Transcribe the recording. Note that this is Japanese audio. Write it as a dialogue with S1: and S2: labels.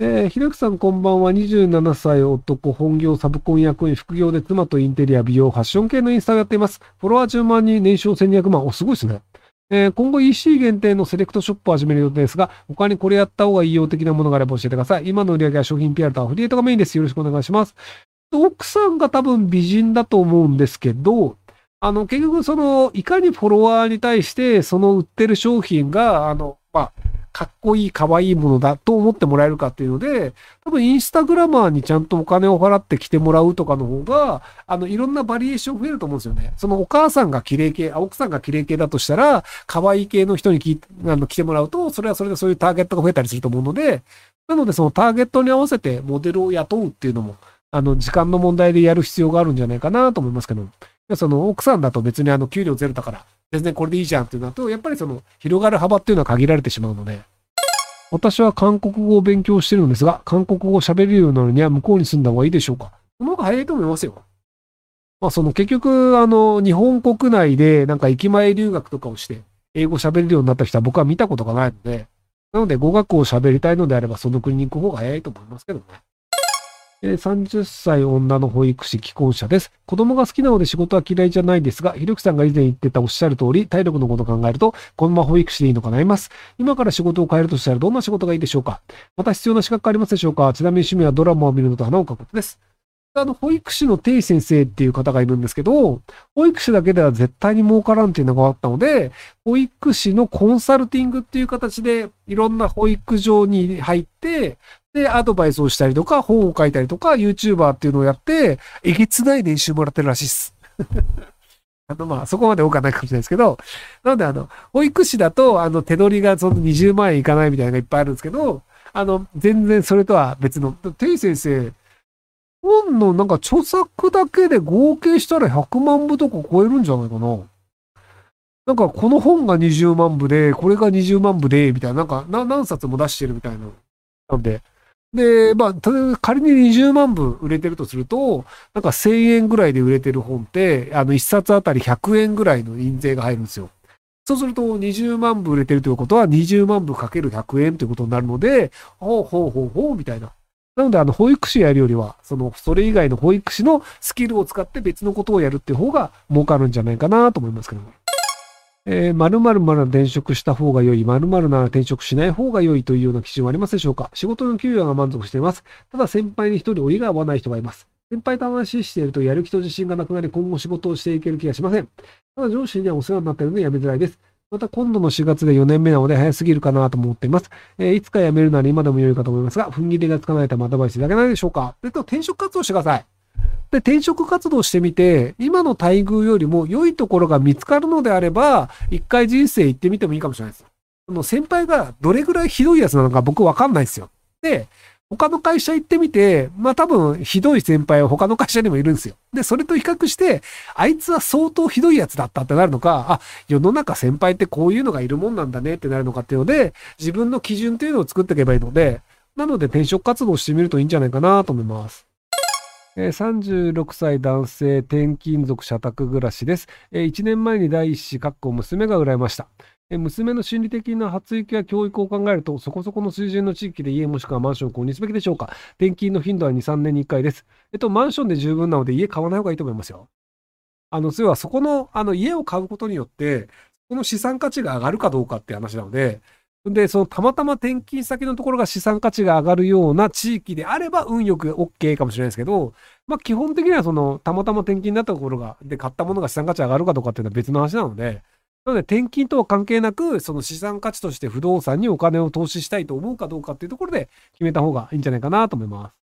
S1: えー、ひろきさんこんばんは。27歳男、本業サブコン役員、副業で妻とインテリア、美容、ファッション系のインスタをやっています。フォロワー10万人、年商1200万。お、すごいですね。えー、今後 EC 限定のセレクトショップを始める予定ですが、他にこれやった方がいいよ的なものがあれば教えてください。今の売り上げは商品 PR とアフリエイトがメインです。よろしくお願いします。奥さんが多分美人だと思うんですけど、あの、結局その、いかにフォロワーに対して、その売ってる商品が、あの、まあ、かっこいい、かわいいものだと思ってもらえるかっていうので、多分インスタグラマーにちゃんとお金を払って来てもらうとかの方が、あの、いろんなバリエーション増えると思うんですよね。そのお母さんが綺麗系、奥さんが綺麗系だとしたら、可愛い系の人にきあの来てもらうと、それはそれでそういうターゲットが増えたりすると思うので、なのでそのターゲットに合わせてモデルを雇うっていうのも、あの、時間の問題でやる必要があるんじゃないかなと思いますけど、その奥さんだと別にあの、給料ゼロだから、全然これでいいじゃんっていうのと、やっぱりその、広がる幅っていうのは限られてしまうので、私は韓国語を勉強してるのですが、韓国語を喋れるようになるには向こうに住んだ方がいいでしょうか？その方が早いと思いますよ。まあ、その結局、あの、日本国内でなんか駅前留学とかをして、英語喋れるようになった人は僕は見たことがないので、なので語学を喋りたいのであればその国に行く方が早いと思いますけどね。30歳女の保育士既婚者です。子供が好きなので仕事は嫌いじゃないですが、ひろきさんが以前言ってたおっしゃる通り、体力のことを考えると、このまま保育士でいいのか悩みます。今から仕事を変えるとしたらどんな仕事がいいでしょうかまた必要な資格ありますでしょうかちなみに趣味はドラマを見るのと花を描くことです。あの、保育士の定先生っていう方がいるんですけど、保育士だけでは絶対に儲からんっていうのがあったので、保育士のコンサルティングっていう形で、いろんな保育所に入って、で、アドバイスをしたりとか、本を書いたりとか、YouTuber っていうのをやって、えげつない年収もらってるらしいっす。あの、まあ、そこまで多くはないかもしれないですけど、なので、あの、保育士だと、あの、手取りがその20万円いかないみたいなのがいっぱいあるんですけど、あの、全然それとは別の、てい先生、本のなんか著作だけで合計したら100万部とか超えるんじゃないかな。なんかこの本が20万部で、これが20万部で、みたいな、なんか何冊も出してるみたいな。なんで。で、まあ、仮に20万部売れてるとすると、なんか1000円ぐらいで売れてる本って、あの1冊あたり100円ぐらいの印税が入るんですよ。そうすると20万部売れてるということは20万部かける100円ということになるので、ほうほうほうほうみたいな。なので、あの、保育士やるよりは、その、それ以外の保育士のスキルを使って別のことをやるっていう方が儲かるんじゃないかなと思いますけども。えー、〇〇なら転職した方が良い、〇〇なら転職しない方が良いというような基準はありますでしょうか？仕事の給与が満足しています。ただ先輩に一人折りが合わない人がいます。先輩と話しているとやる気と自信がなくなり、今後仕事をしていける気がしません。ただ上司にはお世話になっているので辞めづらいです。また今度の4月で4年目なので早すぎるかなと思っています。えー、いつか辞めるなら今でも良いかと思いますが、踏ん切りがつかないためアドバイスいただけないでしょうかえっと、転職活動してください。で、転職活動してみて、今の待遇よりも良いところが見つかるのであれば、一回人生行ってみてもいいかもしれないです。その先輩がどれぐらいひどいやつなのか僕わかんないですよ。で、他の会社行ってみて、まあ多分ひどい先輩は他の会社にもいるんですよ。で、それと比較して、あいつは相当ひどいやつだったってなるのか、あ、世の中先輩ってこういうのがいるもんなんだねってなるのかっていうので、自分の基準っていうのを作っていけばいいので、なので転職活動してみるといいんじゃないかなと思います。36歳男性転勤族社宅暮らしです。1年前に第一子、かっこ娘が羨ました。娘の心理的な発育や教育を考えると、そこそこの水準の地域で家もしくはマンションを購入すべきでしょうか？転勤の頻度は2、3年に1回です。えっと、マンションで十分なので家買わない方がいいと思いますよ。あの、それはそこの、あの、家を買うことによって、この資産価値が上がるかどうかって話なので、で、そのたまたま転勤先のところが資産価値が上がるような地域であれば、運よく OK かもしれないですけど、まあ基本的にはその、たまたま転勤になったところが、で、買ったものが資産価値上がるかどうかっていうのは別の話なので、なので、転勤とは関係なく、その資産価値として不動産にお金を投資したいと思うかどうかっていうところで決めた方がいいんじゃないかなと思います。